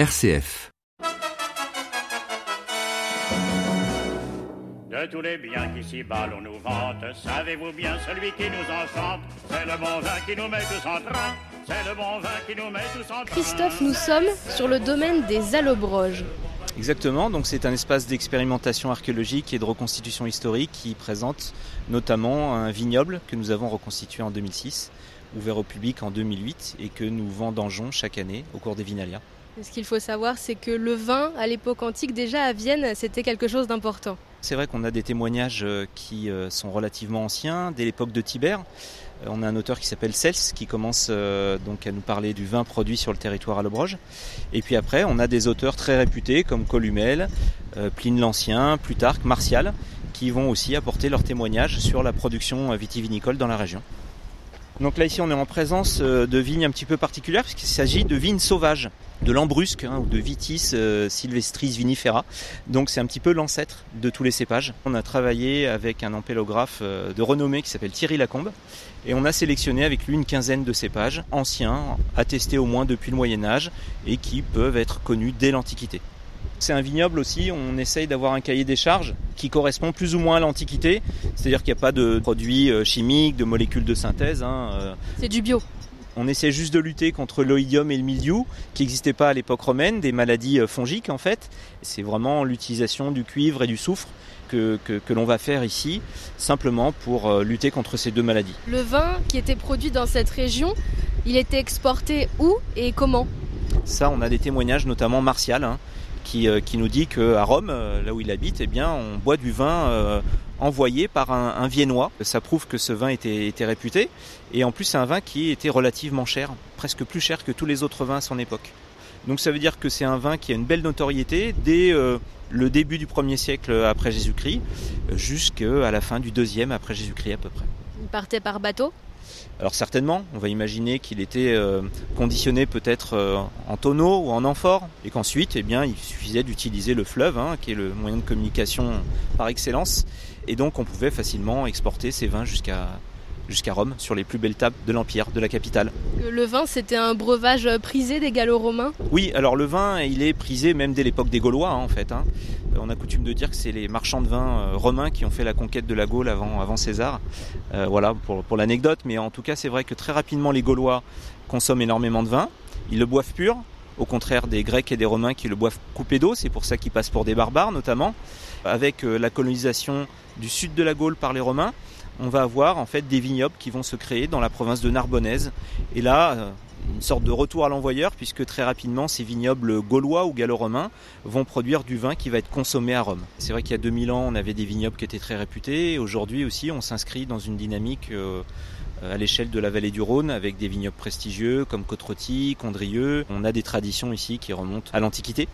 RCF. De tous les biens qui s'y bas l'on nous vante, savez-vous bien celui qui nous enchante C'est le bon vin qui nous met tous en train, c'est le bon vin qui nous met tous en train. Christophe, nous sommes sur le domaine des Allobroges. Exactement, donc c'est un espace d'expérimentation archéologique et de reconstitution historique qui présente notamment un vignoble que nous avons reconstitué en 2006, ouvert au public en 2008 et que nous vendangeons chaque année au cours des Vinalia. Ce qu'il faut savoir, c'est que le vin, à l'époque antique, déjà à Vienne, c'était quelque chose d'important. C'est vrai qu'on a des témoignages euh, qui euh, sont relativement anciens, dès l'époque de Tibère. Euh, On a un auteur qui s'appelle Cels qui commence donc à nous parler du vin produit sur le territoire à Lobroge. Et puis après, on a des auteurs très réputés comme Columel, Pline l'Ancien, Plutarque, Martial, qui vont aussi apporter leur témoignage sur la production vitivinicole dans la région. Donc là ici on est en présence de vignes un petit peu particulières puisqu'il s'agit de vignes sauvages, de lambrusque hein, ou de vitis euh, sylvestris vinifera. Donc c'est un petit peu l'ancêtre de tous les cépages. On a travaillé avec un ampélographe euh, de renommée qui s'appelle Thierry Lacombe et on a sélectionné avec lui une quinzaine de cépages anciens, attestés au moins depuis le Moyen Âge et qui peuvent être connus dès l'Antiquité. C'est un vignoble aussi, on essaye d'avoir un cahier des charges qui correspond plus ou moins à l'Antiquité, c'est-à-dire qu'il n'y a pas de produits euh, chimiques, de molécules de synthèse. hein, euh, C'est du bio. On essaie juste de lutter contre l'oïdium et le mildiou, qui n'existaient pas à l'époque romaine, des maladies euh, fongiques en fait. C'est vraiment l'utilisation du cuivre et du soufre que, que- que l'on va faire ici, simplement pour euh, lutter contre ces deux maladies. Le vin qui était produit dans cette région, il était exporté où et comment? Ça, on a des témoignages, notamment Martial, hein, qui, euh, qui nous dit qu'à Rome, là où il habite, eh bien, on boit du vin euh, envoyé par un, Viennois. Ça prouve que ce vin était, était réputé. Et en plus, c'est un vin qui était relativement cher, presque plus cher que tous les autres vins à son époque. Donc ça veut dire que c'est un vin qui a une belle notoriété dès euh, le début du 1er siècle après Jésus-Christ jusqu'à la fin du 2e après Jésus-Christ à peu près. Il partait par bateau? Alors certainement, on va imaginer qu'il était euh, conditionné peut-être euh, en tonneau ou en amphore, et qu'ensuite, eh bien, il suffisait d'utiliser le fleuve, hein, qui est le moyen de communication par excellence, et donc on pouvait facilement exporter ces vins jusqu'à jusqu'à Rome, sur les plus belles tables de l'Empire, de la capitale. Que Le vin, c'était un breuvage prisé des Gallo-Romains? Oui, alors le vin, il est prisé même dès l'époque des Gaulois, hein, en fait. hein. On a coutume de dire que c'est les marchands de vin euh, romains qui ont fait la conquête de la Gaule avant, César. Euh, voilà, pour, pour l'anecdote. Mais en tout cas, c'est vrai que très rapidement, les Gaulois consomment énormément de vin. Ils le boivent pur, au contraire des Grecs et des Romains qui le boivent coupé d'eau. C'est pour ça qu'ils passent pour des barbares, notamment. Avec euh, la colonisation du sud de la Gaule par les Romains, on va avoir en fait des vignobles qui vont se créer dans la province de Narbonnaise. Et là, une sorte de retour à l'envoyeur, puisque très rapidement, ces vignobles gaulois ou gallo-romains vont produire du vin qui va être consommé à Rome. C'est vrai qu'il y a 2000 ans, on avait des vignobles qui étaient très réputés. Aujourd'hui aussi, on s'inscrit dans une dynamique euh, à l'échelle de la vallée du Rhône, avec des vignobles prestigieux comme Côte-Rôtie, Condrieu. On a des traditions ici qui remontent à l'Antiquité.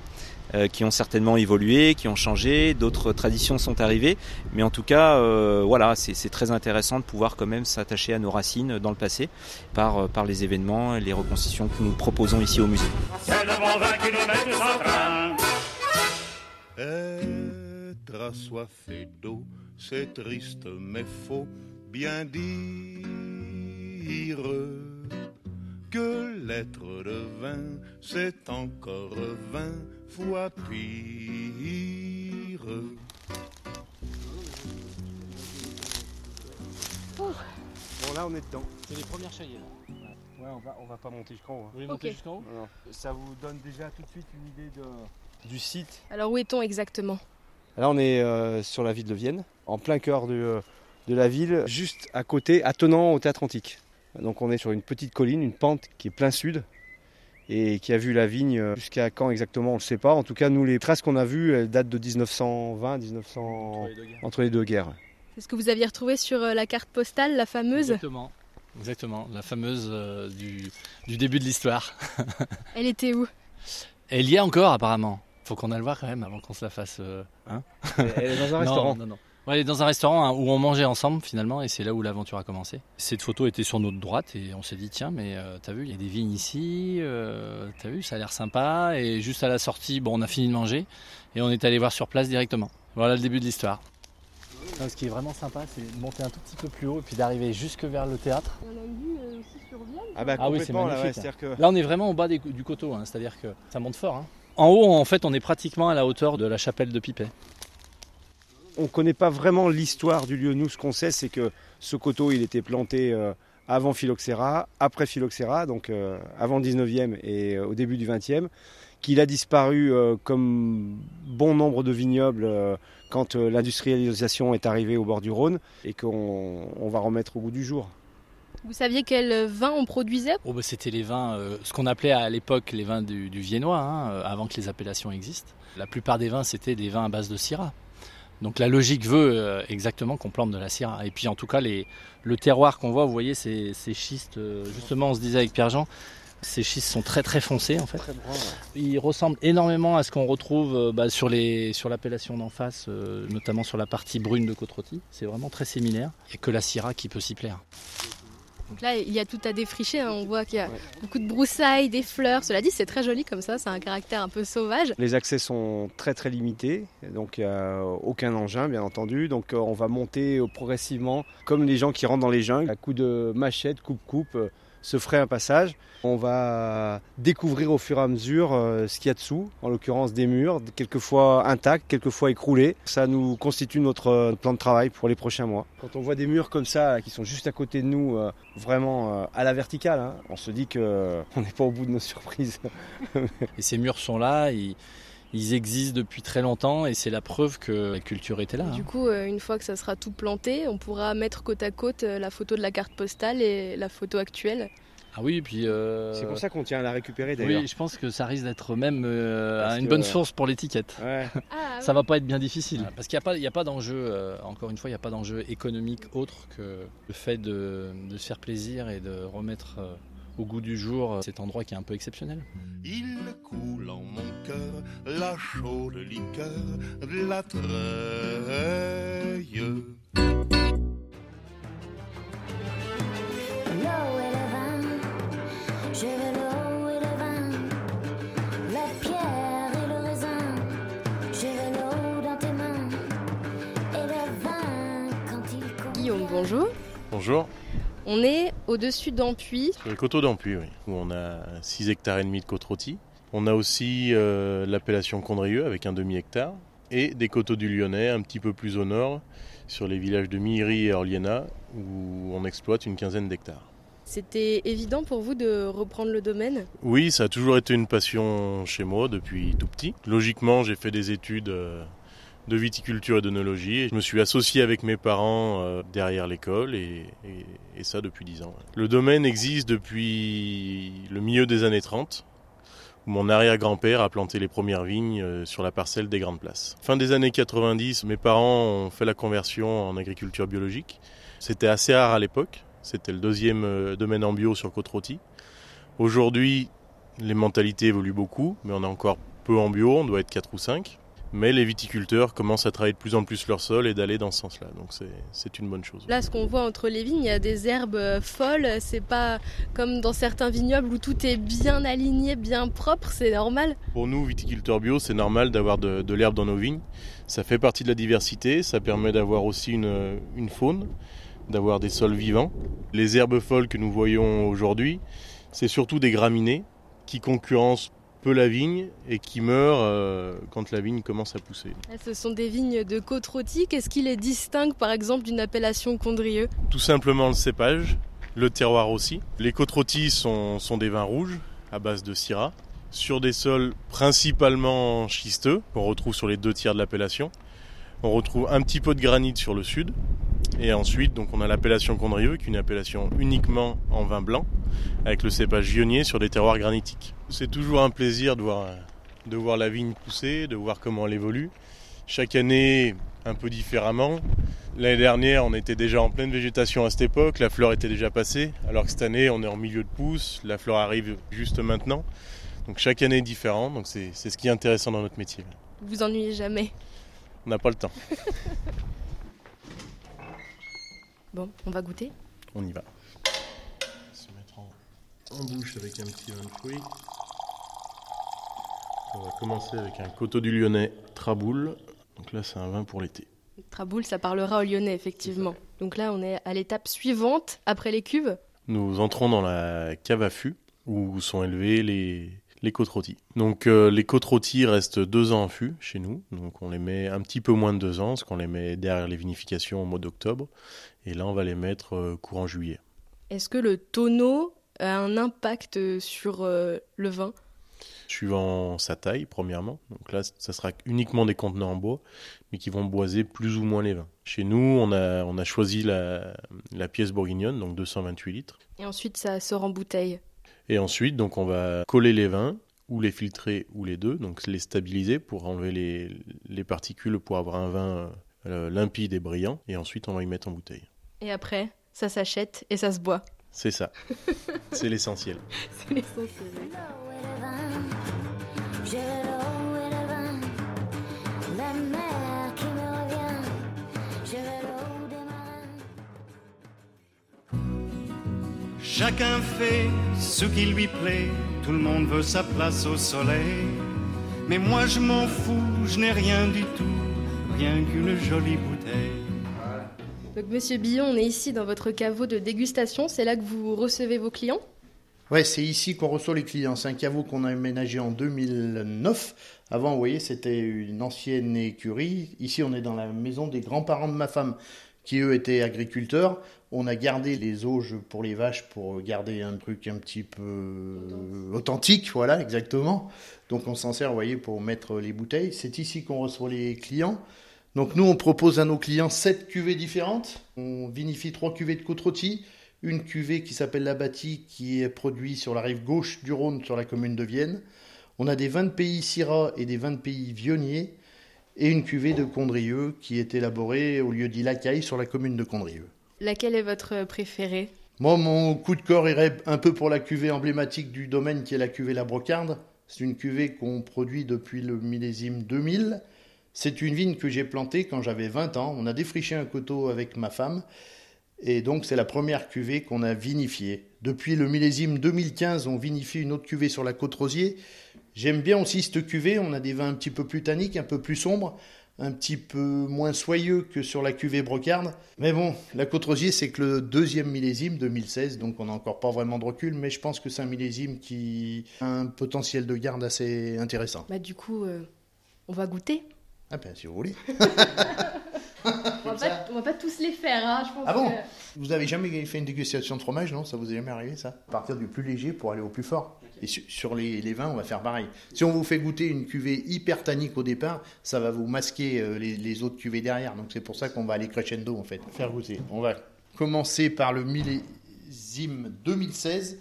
Euh, qui ont certainement évolué, qui ont changé, d'autres traditions sont arrivées, mais en tout cas, euh, voilà, c'est très intéressant de pouvoir quand même s'attacher à nos racines dans le passé par, euh, par les événements et les reconstitutions que nous proposons ici au musée. Être assoiffé d'eau, c'est triste mais faut bien dire que l'être de vin, c'est encore fois pire. Bon, là, on est dedans. C'est les premières chaillées là. Ouais, on va, on va pas monter jusqu'en haut. hein. Vous voulez monter jusqu'en haut? Ça vous donne déjà tout de suite une idée de, du site? Alors où est-on exactement? Là, on est euh, sur la ville de Vienne, en plein cœur de, euh, de la ville, juste à côté, attenant au théâtre antique. Donc, on est sur une petite colline, une pente qui est plein sud et qui a vu la vigne euh, jusqu'à quand exactement, on ne le sait pas. En tout cas, nous, les traces qu'on a vues, elles datent de 1920, 1900, entre les deux guerres. C'est ce que vous aviez retrouvé sur euh, la carte postale, la fameuse. Exactement. Exactement, la fameuse euh, du, du début de l'histoire. Elle était où? Elle y est encore apparemment. Faut qu'on aille le voir quand même avant qu'on se la fasse. euh, hein? Elle est dans un Non, restaurant. Non, non. Ouais, elle est dans un restaurant hein, où on mangeait ensemble finalement et c'est là où l'aventure a commencé. Cette photo était sur notre droite et on s'est dit tiens mais euh, t'as vu il y a des vignes ici, euh, t'as vu ça a l'air sympa et juste à la sortie bon on a fini de manger et on est allé voir sur place directement. Voilà le début de l'histoire. ce qui est vraiment sympa c'est de monter un tout petit peu plus haut et puis d'arriver jusque vers le théâtre. On a une vue aussi sur Vienne Ah bah Ah oui, c'est là, magnifique. ouais, c'est-à-dire que Là, on est vraiment au bas des- du coteau, hein, c'est-à-dire que ça monte fort. hein. En haut, en fait, on est pratiquement à la hauteur de la chapelle de Pipet. On ne connaît pas vraiment l'histoire du lieu. Nous, ce qu'on sait, c'est que ce coteau, il était planté euh, avant Phylloxéra, après Phylloxéra, donc euh, avant le 19e et euh, au début du 20e, qu'il a disparu euh, comme bon nombre de vignobles euh, quand euh, l'industrialisation est arrivée au bord du Rhône et qu'on on va remettre au goût du jour. Vous saviez quel vin on produisait? Oh, bah, C'était les vins, euh, ce qu'on appelait à l'époque les vins du, du Viennois, hein, avant que les appellations existent. La plupart des vins, c'était des vins à base de syrah. Donc la logique veut euh, exactement qu'on plante de la syrah. Et puis en tout cas, les, le terroir qu'on voit, vous voyez, ces, ces schistes, euh, justement, on se disait avec Pierre-Jean, ces schistes sont très très foncés en fait. Ils ressemblent énormément à ce qu'on retrouve euh, bah, sur les sur l'appellation d'en face, euh, notamment sur la partie brune de Côte-Rôtie. C'est vraiment très similaire. Et que la syrah qui peut s'y plaire. Donc là, il y a tout à défricher. hein. On voit qu'il y a beaucoup de broussailles, des fleurs. Cela dit, c'est très joli comme ça. C'est un caractère un peu sauvage. Les accès sont très très limités, donc il n'y a aucun engin bien entendu. Donc euh, on va monter progressivement comme les gens qui rentrent dans les jungles, à coup de machette, coupe-coupe, euh, se ferait un passage. On va découvrir au fur et à mesure euh, ce qu'il y a dessous, en l'occurrence des murs, quelquefois intacts, quelquefois écroulés. Ça nous constitue notre euh, plan de travail pour les prochains mois. Quand on voit des murs comme ça, qui sont juste à côté de nous, euh, vraiment à la verticale, hein, on se dit qu'on n'est pas au bout de nos surprises. Et ces murs sont là, ils existent depuis très longtemps et c'est la preuve que la culture était là. Du hein. coup, euh, une fois que ça sera tout planté, on pourra mettre côte à côte euh, la photo de la carte postale et la photo actuelle. Ah oui, puis. euh, C'est pour ça qu'on tient à la récupérer d'ailleurs. Oui, je pense que ça risque d'être même euh, une que- bonne source pour l'étiquette. Ouais. Ah, Ça va pas être bien difficile. Parce qu'il n'y a pas, il y a pas d'enjeu, euh, encore une fois, il n'y a pas d'enjeu économique autre que le fait de, de se faire plaisir et de remettre euh, au goût du jour euh, cet endroit qui est un peu exceptionnel. Il coule en mon cœur la chaude liqueur de la treille. L'eau et le vin, je veux l'eau et le vin, la pierre et le raisin, je veux l'eau dans tes mains, et le vin quand il coule. Guillaume, bonjour. Bonjour, On est au-dessus d'Ampuis. sur le coteau d'Ampuis, oui, où on a 6 hectares et demi de côte rôtie. On a aussi euh, l'appellation Condrieux avec un demi-hectare et des coteaux du Lyonnais un petit peu plus au nord, sur les villages de Mihiri et Orliena, où on exploite une quinzaine d'hectares. C'était évident pour vous de reprendre le domaine? Oui, ça a toujours été une passion chez moi depuis tout petit. Logiquement, j'ai fait des études euh, de viticulture et d'œnologie. Et je me suis associé avec mes parents euh, derrière l'école et ça depuis 10 ans. Le domaine existe depuis le milieu des années 30 où mon arrière-grand-père a planté les premières vignes euh, sur la parcelle des Grandes Places. Fin des années 90, mes parents ont fait la conversion en agriculture biologique. C'était assez rare à l'époque. C'était le deuxième euh, domaine en bio sur Côte-Rôtie. Aujourd'hui, les mentalités évoluent beaucoup, mais on est encore peu en bio, on doit être 4 ou 5. Mais les viticulteurs commencent à travailler de plus en plus leur sol et d'aller dans ce sens-là. Donc c'est- une bonne chose. Là, ce qu'on voit entre les vignes, il y a des herbes euh, folles. C'est pas comme dans certains vignobles où tout est bien aligné, bien propre. C'est normal. Pour nous, viticulteurs bio, c'est normal d'avoir de, de l'herbe dans nos vignes. Ça fait partie de la diversité, ça permet d'avoir aussi une, une faune, d'avoir des sols vivants. Les herbes folles que nous voyons aujourd'hui, c'est surtout des graminées qui concurrencent peu la vigne et qui meurent euh, quand la vigne commence à pousser. Ce sont des vignes de côte-rôtie. Qu'est-ce qui les distingue, par exemple, d'une appellation Condrieux Tout simplement le cépage, le terroir aussi. Les côtes rôties sont, sont des vins rouges à base de syrah, sur des sols principalement schisteux, qu'on retrouve sur les deux tiers de l'appellation. On retrouve un petit peu de granit sur le sud. Et ensuite, donc, on a l'appellation Condrieux, qui est une appellation uniquement en vin blanc, avec le cépage vionnier sur des terroirs granitiques. C'est toujours un plaisir de voir, de voir la vigne pousser, de voir comment elle évolue. Chaque année, un peu différemment. L'année dernière, on était déjà en pleine végétation à cette époque, la fleur était déjà passée, alors que cette année, on est en milieu de pousse, la fleur arrive juste maintenant. Donc chaque année est différent, donc c'est c'est ce qui est intéressant dans notre métier. Vous vous ennuyez jamais? On n'a pas le temps, Bon, on va goûter. on y va. Se mettre en, en bouche avec un petit vin de fruits. On va commencer avec un coteau du Lyonnais Traboul. Donc là, c'est un vin pour l'été. Traboul, ça parlera au Lyonnais, effectivement. Donc là, on est à l'étape suivante, après les cuves. nous entrons dans la cave à fût où sont élevés les, les côtes rôties. Donc euh, les côtes rôties restent deux ans en fût chez nous. Donc on les met un petit peu moins de deux ans, parce qu'on les met derrière les vinifications au mois d'octobre. Et là on va les mettre euh, courant juillet. Est-ce que le tonneau a un impact sur euh, le vin? Suivant sa taille, premièrement. Donc là, ça sera uniquement des contenants en bois, mais qui vont boiser plus ou moins les vins. Chez nous, on a, on a choisi la, la pièce bourguignonne, donc 228 litres. Et ensuite, ça sort en bouteille? Et ensuite, donc, on va coller les vins, ou les filtrer, ou les deux, donc les stabiliser pour enlever les, les particules, pour avoir un vin euh, limpide et brillant. Et ensuite, on va y mettre en bouteille. Et après, ça s'achète et ça se boit. C'est ça. C'est l'essentiel. C'est l'essentiel. Chacun fait ce qui lui plaît, tout le monde veut sa place au soleil. Mais moi je m'en fous, je n'ai rien du tout, rien qu'une jolie bouteille. Donc, Monsieur Billon, on est ici dans votre caveau de dégustation. C'est là que vous recevez vos clients? Ouais, c'est ici qu'on reçoit les clients. C'est un caveau qu'on a aménagé en 2009. Avant, vous voyez, c'était une ancienne écurie. Ici, on est dans la maison des grands-parents de ma femme, qui eux étaient agriculteurs. On a gardé les auges pour les vaches pour garder un truc un petit peu authentique, voilà, exactement. Donc on s'en sert, vous voyez, pour mettre les bouteilles. C'est ici qu'on reçoit les clients. Donc nous, on propose à nos clients sept cuvées différentes. On vinifie trois cuvées de côte rôtie, une cuvée qui s'appelle la Bâtie, qui est produite sur la rive gauche du Rhône, sur la commune de Vienne. On a des vins de pays Syrah et des vins de pays Vionnier, et une cuvée de Condrieux qui est élaborée au lieu dit Lacaille sur la commune de Condrieux. Laquelle est votre préférée? Moi, mon coup de corps irait un peu pour la cuvée emblématique du domaine qui est la cuvée La Brocarde. C'est une cuvée qu'on produit depuis le millésime 2000. C'est une vigne que j'ai plantée quand j'avais 20 ans. On a défriché un coteau avec ma femme. Et donc, c'est la première cuvée qu'on a vinifiée. Depuis le millésime 2015, on vinifie une autre cuvée sur la côte Rosier. J'aime bien aussi cette cuvée. On a des vins un petit peu plus tanniques, un peu plus sombres, un petit peu moins soyeux que sur la cuvée Brocarde. Mais bon, la côte Rosier, c'est que le deuxième millésime 2016, donc on n'a encore pas vraiment de recul, mais je pense que c'est un millésime qui a un potentiel de garde assez intéressant. Bah, du coup, euh, on va goûter. Ah ben, si vous voulez. On va, pas, on va pas tous les faire, hein, je pense. Ah bon que- Vous avez jamais fait une dégustation de fromage, non? Ça vous est jamais arrivé, ça? Partir du plus léger pour aller au plus fort. Et su- sur les, les vins, on va faire pareil. Si on vous fait goûter une cuvée hyper tannique au départ, ça va vous masquer euh, les, les autres cuvées derrière. Donc c'est pour ça qu'on va aller crescendo, en fait. Faire goûter. On va commencer par le millésime 2016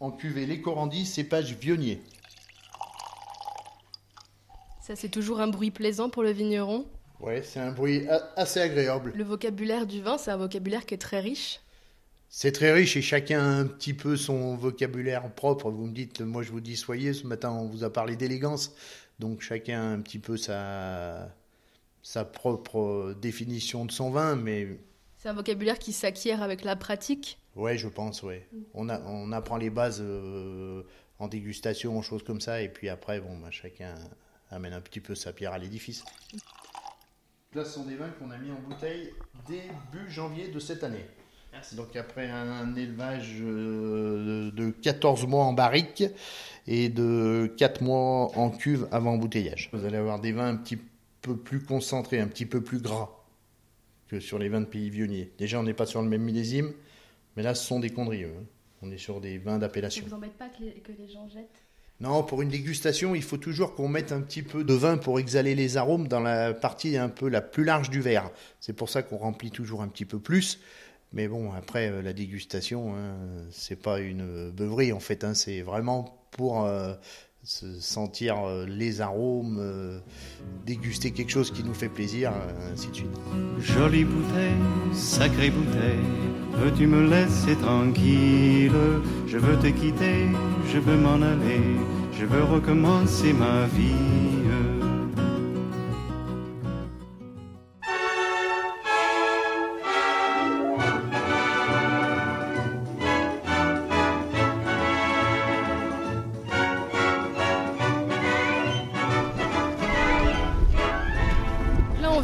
en cuvée Les Corandis, cépage Vionnier. Ça, c'est toujours un bruit plaisant pour le vigneron? Ouais, c'est un bruit assez agréable. Le vocabulaire du vin, c'est un vocabulaire qui est très riche. C'est très riche et chacun a un petit peu son vocabulaire propre. Vous me dites, moi je vous dis soyez, ce matin on vous a parlé d'élégance. Donc chacun a un petit peu sa, sa propre définition de son vin, mais C'est un vocabulaire qui s'acquiert avec la pratique. ouais, je pense, ouais. On, a, on apprend les bases euh, en dégustation, en choses comme ça, et puis après, bon, bah, chacun amène un petit peu sa pierre à l'édifice. Là, ce sont des vins qu'on a mis en bouteille début janvier de cette année. Donc après un élevage euh, de 14 mois en barrique et de 4 mois en cuve avant embouteillage. Vous allez avoir des vins un petit peu plus concentrés, un petit peu plus gras que sur les vins de pays vionniers. Déjà, on n'est pas sur le même millésime, mais là, ce sont des condrieux. hein. On est sur des vins Ça d'appellation. vous embête pas que les, que les gens jettent? Non, pour une dégustation, il faut toujours qu'on mette un petit peu de vin pour exhaler les arômes dans la partie un peu la plus large du verre. C'est pour ça qu'on remplit toujours un petit peu plus. Mais bon, après, euh, la dégustation, hein, c'est pas une beuverie en fait. hein, c'est vraiment pour euh, se sentir euh, les arômes, euh, déguster quelque chose qui nous fait plaisir, euh, ainsi de suite. Jolie bouteille, sacrée bouteille, veux-tu me laisser tranquille? Je veux te quitter, je veux m'en aller, je veux recommencer ma vie.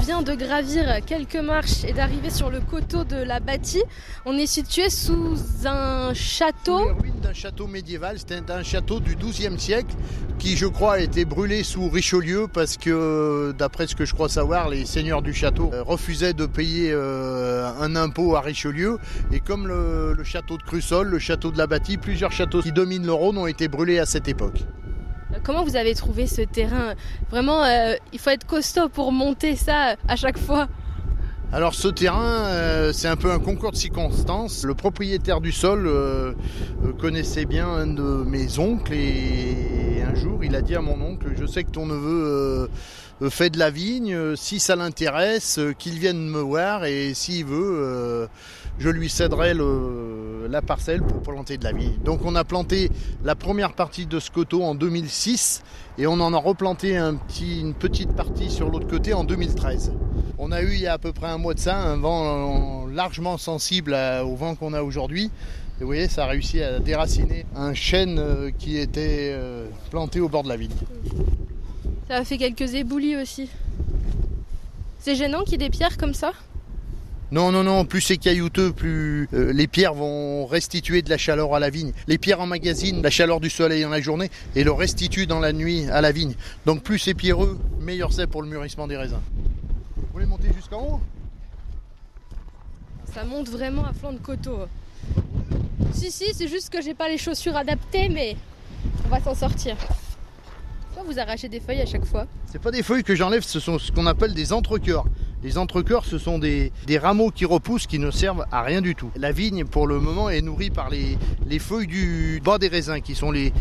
Vient de gravir quelques marches et d'arriver sur le coteau de la bâtie. On est situé sous un château. Sous d'un château médiéval. C'était un château du XIIe siècle qui, je crois, a été brûlé sous Richelieu parce que, d'après ce que je crois savoir, les seigneurs du château euh, refusaient de payer euh, un impôt à Richelieu. Et comme le, le château de Crussol, le château de la Bâtie, plusieurs châteaux qui dominent le Rhône ont été brûlés à cette époque. Comment vous avez trouvé ce terrain Vraiment, euh, il faut être costaud pour monter ça à chaque fois. Alors ce terrain, euh, c'est un peu un concours de circonstances. Le propriétaire du sol euh, connaissait bien un de mes oncles et un jour il a dit à mon oncle, je sais que ton neveu fait de la vigne, euh, si ça l'intéresse, euh, qu'il vienne me voir et s'il veut, euh, je lui céderai la parcelle pour planter de la vigne. Donc on a planté la première partie de ce coteau en 2006 et on en a replanté une petite partie sur l'autre côté en 2013. On a eu il y a à peu près un mois de ça un vent euh, largement sensible au vent qu'on a aujourd'hui. Et vous voyez, ça a réussi à déraciner un chêne euh, qui était euh, planté au bord de la vigne. Ça a fait quelques éboulis aussi. C'est gênant qu'il y ait des pierres comme ça? Non, non, non, plus c'est caillouteux, plus euh, les pierres vont restituer de la chaleur à la vigne. Les pierres emmagasinent la chaleur du soleil dans la journée et le restituent dans la nuit à la vigne. Donc plus c'est pierreux, meilleur c'est pour le mûrissement des raisins. Vous voulez monter jusqu'en haut? Ça monte vraiment à flanc de coteau. Si, si, c'est juste que j'ai pas les chaussures adaptées, mais on va s'en sortir. Pourquoi vous arrachez des feuilles à chaque fois C'est pas des feuilles que j'enlève, ce sont ce qu'on appelle des entrecœurs. Les entrecœurs, ce sont des, rameaux qui repoussent qui ne servent à rien du tout. La vigne, pour le moment, est nourrie par les, les feuilles du bas des raisins, qui sont les,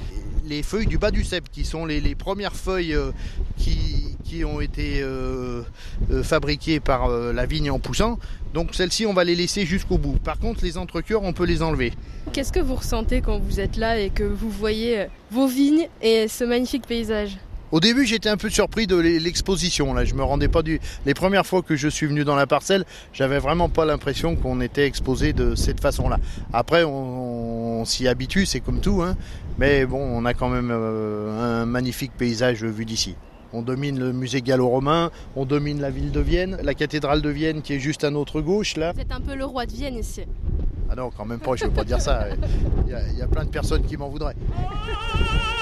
les feuilles du bas du cep, qui sont les, les premières feuilles euh, qui, qui ont été euh, euh, fabriquées par euh, la vigne en poussant. Donc celles-ci, on va les laisser jusqu'au bout. Par contre, les entrecœurs, on peut les enlever. Qu'est-ce que vous ressentez quand vous êtes là et que vous voyez euh, vos vignes et ce magnifique paysage? Au début, j'étais un peu surpris de l'e- l'exposition. Là, je me rendais pas du. Les premières fois que je suis venu dans la parcelle, j'avais vraiment pas l'impression qu'on était exposé de cette façon-là. Après, on, on s'y habitue, c'est comme tout, hein. Mais bon, on a quand même euh, un magnifique paysage vu d'ici. On domine le musée gallo-romain, on domine la ville de Vienne, la cathédrale de Vienne qui est juste à notre gauche là. Vous êtes un peu le roi de Vienne ici. Ah non, quand même pas, je veux pas dire ça. Il y a, il y a plein de personnes qui m'en voudraient.